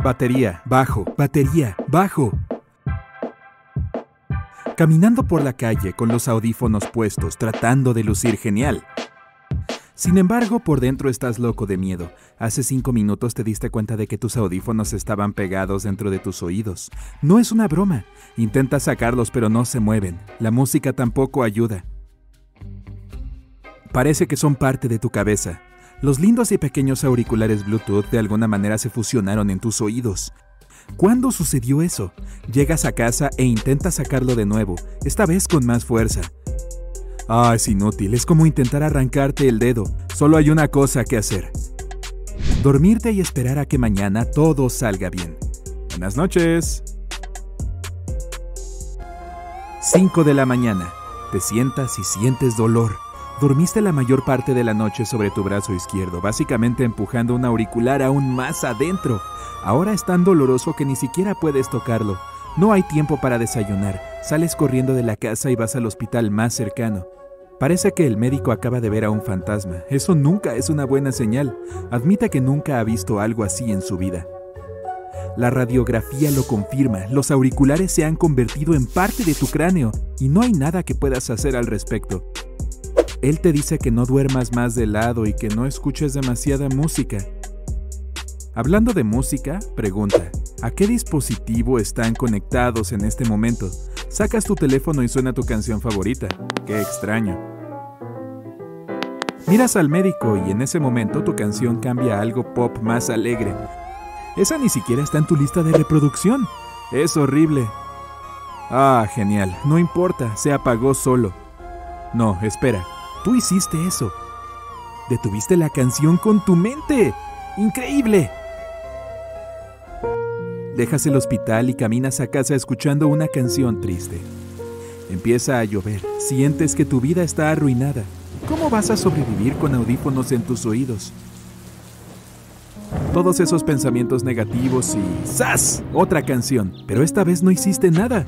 Batería, bajo, batería, bajo. Caminando por la calle con los audífonos puestos, tratando de lucir genial. Sin embargo, por dentro estás loco de miedo. Hace cinco minutos te diste cuenta de que tus audífonos estaban pegados dentro de tus oídos. No es una broma. Intentas sacarlos pero no se mueven. La música tampoco ayuda. Parece que son parte de tu cabeza. Los lindos y pequeños auriculares Bluetooth de alguna manera se fusionaron en tus oídos. ¿Cuándo sucedió eso? Llegas a casa e intentas sacarlo de nuevo, esta vez con más fuerza. Ah, es inútil, es como intentar arrancarte el dedo. Solo hay una cosa que hacer. Dormirte y esperar a que mañana todo salga bien. Buenas noches. 5 de la mañana. Te sientas y sientes dolor. Dormiste la mayor parte de la noche sobre tu brazo izquierdo, básicamente empujando un auricular aún más adentro. Ahora es tan doloroso que ni siquiera puedes tocarlo. No hay tiempo para desayunar. Sales corriendo de la casa y vas al hospital más cercano. Parece que el médico acaba de ver a un fantasma. Eso nunca es una buena señal. Admita que nunca ha visto algo así en su vida. La radiografía lo confirma. Los auriculares se han convertido en parte de tu cráneo y no hay nada que puedas hacer al respecto. Él te dice que no duermas más de lado y que no escuches demasiada música. Hablando de música, pregunta, ¿a qué dispositivo están conectados en este momento? Sacas tu teléfono y suena tu canción favorita. Qué extraño. Miras al médico y en ese momento tu canción cambia a algo pop más alegre. Esa ni siquiera está en tu lista de reproducción. Es horrible. Ah, genial. No importa, se apagó solo. No, espera. Tú hiciste eso. Detuviste la canción con tu mente. ¡Increíble! Dejas el hospital y caminas a casa escuchando una canción triste. Empieza a llover, sientes que tu vida está arruinada. ¿Cómo vas a sobrevivir con audífonos en tus oídos? Todos esos pensamientos negativos y ¡zas! Otra canción, pero esta vez no hiciste nada.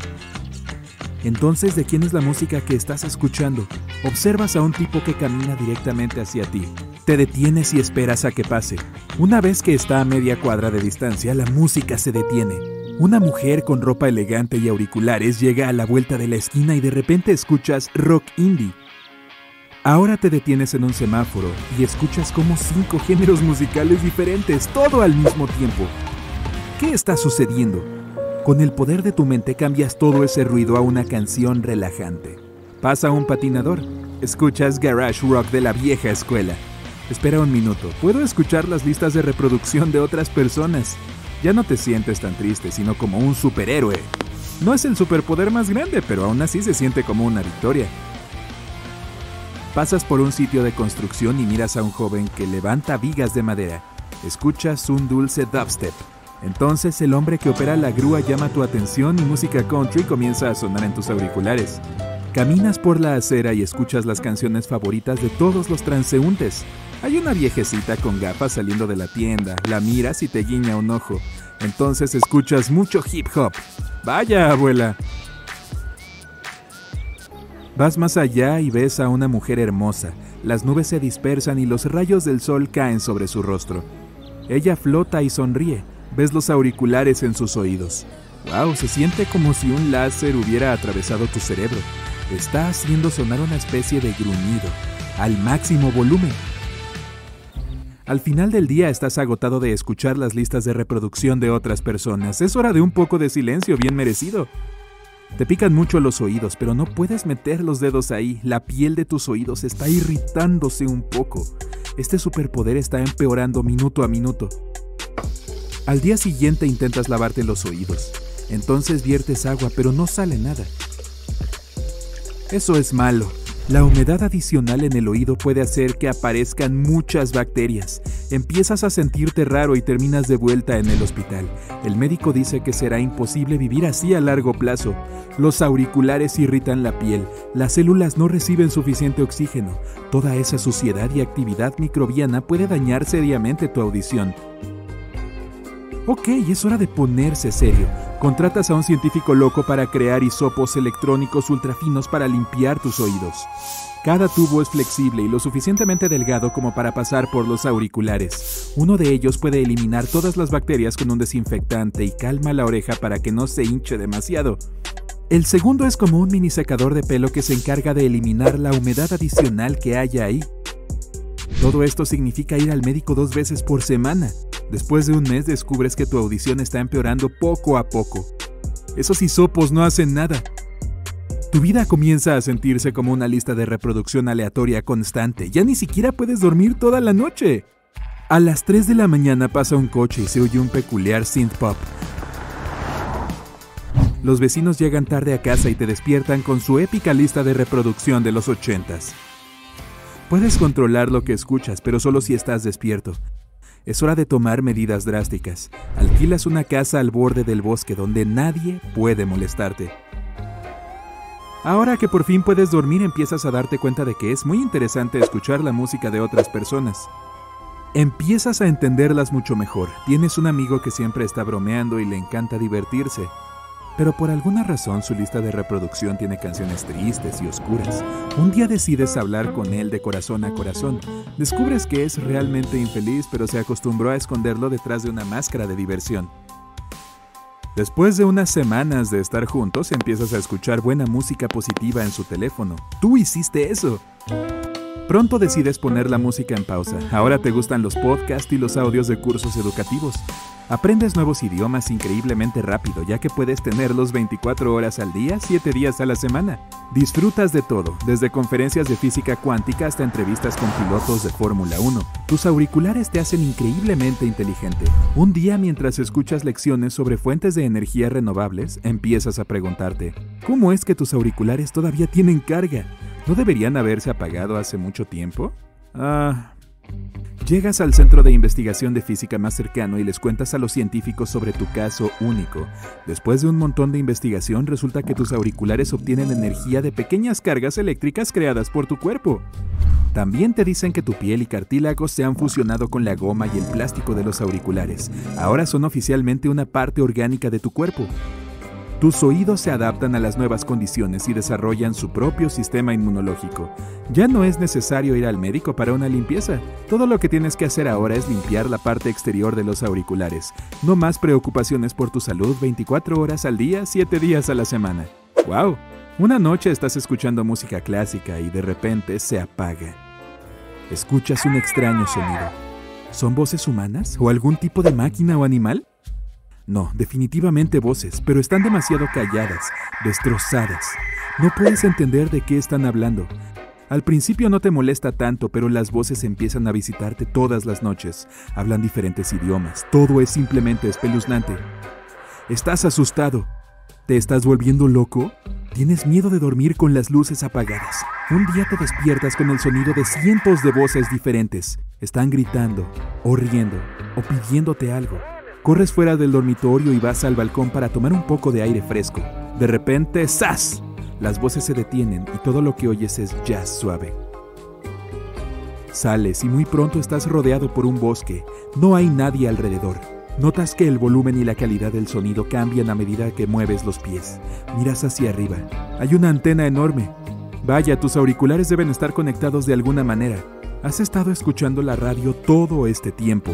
Entonces, ¿de quién es la música que estás escuchando? Observas a un tipo que camina directamente hacia ti. Te detienes y esperas a que pase. Una vez que está a media cuadra de distancia, la música se detiene. Una mujer con ropa elegante y auriculares llega a la vuelta de la esquina y de repente escuchas rock indie. Ahora te detienes en un semáforo y escuchas como cinco géneros musicales diferentes, todo al mismo tiempo. ¿Qué está sucediendo? Con el poder de tu mente cambias todo ese ruido a una canción relajante. Pasa un patinador. Escuchas garage rock de la vieja escuela. Espera un minuto, puedo escuchar las listas de reproducción de otras personas. Ya no te sientes tan triste, sino como un superhéroe. No es el superpoder más grande, pero aún así se siente como una victoria. Pasas por un sitio de construcción y miras a un joven que levanta vigas de madera. Escuchas un dulce dubstep. Entonces el hombre que opera la grúa llama tu atención y música country comienza a sonar en tus auriculares. Caminas por la acera y escuchas las canciones favoritas de todos los transeúntes. Hay una viejecita con gafas saliendo de la tienda, la miras y te guiña un ojo. Entonces escuchas mucho hip hop. Vaya, abuela. Vas más allá y ves a una mujer hermosa. Las nubes se dispersan y los rayos del sol caen sobre su rostro. Ella flota y sonríe. Ves los auriculares en sus oídos. Wow, se siente como si un láser hubiera atravesado tu cerebro. Está haciendo sonar una especie de gruñido, al máximo volumen. Al final del día estás agotado de escuchar las listas de reproducción de otras personas. Es hora de un poco de silencio bien merecido. Te pican mucho los oídos, pero no puedes meter los dedos ahí. La piel de tus oídos está irritándose un poco. Este superpoder está empeorando minuto a minuto. Al día siguiente intentas lavarte los oídos. Entonces viertes agua, pero no sale nada. Eso es malo. La humedad adicional en el oído puede hacer que aparezcan muchas bacterias. Empiezas a sentirte raro y terminas de vuelta en el hospital. El médico dice que será imposible vivir así a largo plazo. Los auriculares irritan la piel, las células no reciben suficiente oxígeno. Toda esa suciedad y actividad microbiana puede dañar seriamente tu audición. Ok, es hora de ponerse serio. Contratas a un científico loco para crear hisopos electrónicos ultrafinos para limpiar tus oídos. Cada tubo es flexible y lo suficientemente delgado como para pasar por los auriculares. Uno de ellos puede eliminar todas las bacterias con un desinfectante y calma la oreja para que no se hinche demasiado. El segundo es como un mini secador de pelo que se encarga de eliminar la humedad adicional que haya ahí. Todo esto significa ir al médico dos veces por semana. Después de un mes descubres que tu audición está empeorando poco a poco. Esos hisopos no hacen nada. Tu vida comienza a sentirse como una lista de reproducción aleatoria constante. Ya ni siquiera puedes dormir toda la noche. A las 3 de la mañana pasa un coche y se oye un peculiar synth pop. Los vecinos llegan tarde a casa y te despiertan con su épica lista de reproducción de los ochentas. Puedes controlar lo que escuchas, pero solo si estás despierto. Es hora de tomar medidas drásticas. Alquilas una casa al borde del bosque donde nadie puede molestarte. Ahora que por fin puedes dormir empiezas a darte cuenta de que es muy interesante escuchar la música de otras personas. Empiezas a entenderlas mucho mejor. Tienes un amigo que siempre está bromeando y le encanta divertirse pero por alguna razón su lista de reproducción tiene canciones tristes y oscuras. Un día decides hablar con él de corazón a corazón. Descubres que es realmente infeliz, pero se acostumbró a esconderlo detrás de una máscara de diversión. Después de unas semanas de estar juntos, empiezas a escuchar buena música positiva en su teléfono. Tú hiciste eso. Pronto decides poner la música en pausa. Ahora te gustan los podcasts y los audios de cursos educativos. Aprendes nuevos idiomas increíblemente rápido, ya que puedes tenerlos 24 horas al día, 7 días a la semana. Disfrutas de todo, desde conferencias de física cuántica hasta entrevistas con pilotos de Fórmula 1. Tus auriculares te hacen increíblemente inteligente. Un día mientras escuchas lecciones sobre fuentes de energía renovables, empiezas a preguntarte, ¿cómo es que tus auriculares todavía tienen carga? ¿No deberían haberse apagado hace mucho tiempo? Ah, Llegas al centro de investigación de física más cercano y les cuentas a los científicos sobre tu caso único. Después de un montón de investigación resulta que tus auriculares obtienen energía de pequeñas cargas eléctricas creadas por tu cuerpo. También te dicen que tu piel y cartílagos se han fusionado con la goma y el plástico de los auriculares. Ahora son oficialmente una parte orgánica de tu cuerpo. Tus oídos se adaptan a las nuevas condiciones y desarrollan su propio sistema inmunológico. Ya no es necesario ir al médico para una limpieza. Todo lo que tienes que hacer ahora es limpiar la parte exterior de los auriculares. No más preocupaciones por tu salud 24 horas al día, 7 días a la semana. ¡Wow! Una noche estás escuchando música clásica y de repente se apaga. Escuchas un extraño sonido. ¿Son voces humanas o algún tipo de máquina o animal? No, definitivamente voces, pero están demasiado calladas, destrozadas. No puedes entender de qué están hablando. Al principio no te molesta tanto, pero las voces empiezan a visitarte todas las noches. Hablan diferentes idiomas. Todo es simplemente espeluznante. Estás asustado. ¿Te estás volviendo loco? ¿Tienes miedo de dormir con las luces apagadas? Un día te despiertas con el sonido de cientos de voces diferentes. Están gritando, o riendo, o pidiéndote algo. Corres fuera del dormitorio y vas al balcón para tomar un poco de aire fresco. De repente, ¡zas! Las voces se detienen y todo lo que oyes es jazz suave. Sales y muy pronto estás rodeado por un bosque. No hay nadie alrededor. Notas que el volumen y la calidad del sonido cambian a medida que mueves los pies. Miras hacia arriba. Hay una antena enorme. Vaya, tus auriculares deben estar conectados de alguna manera. Has estado escuchando la radio todo este tiempo.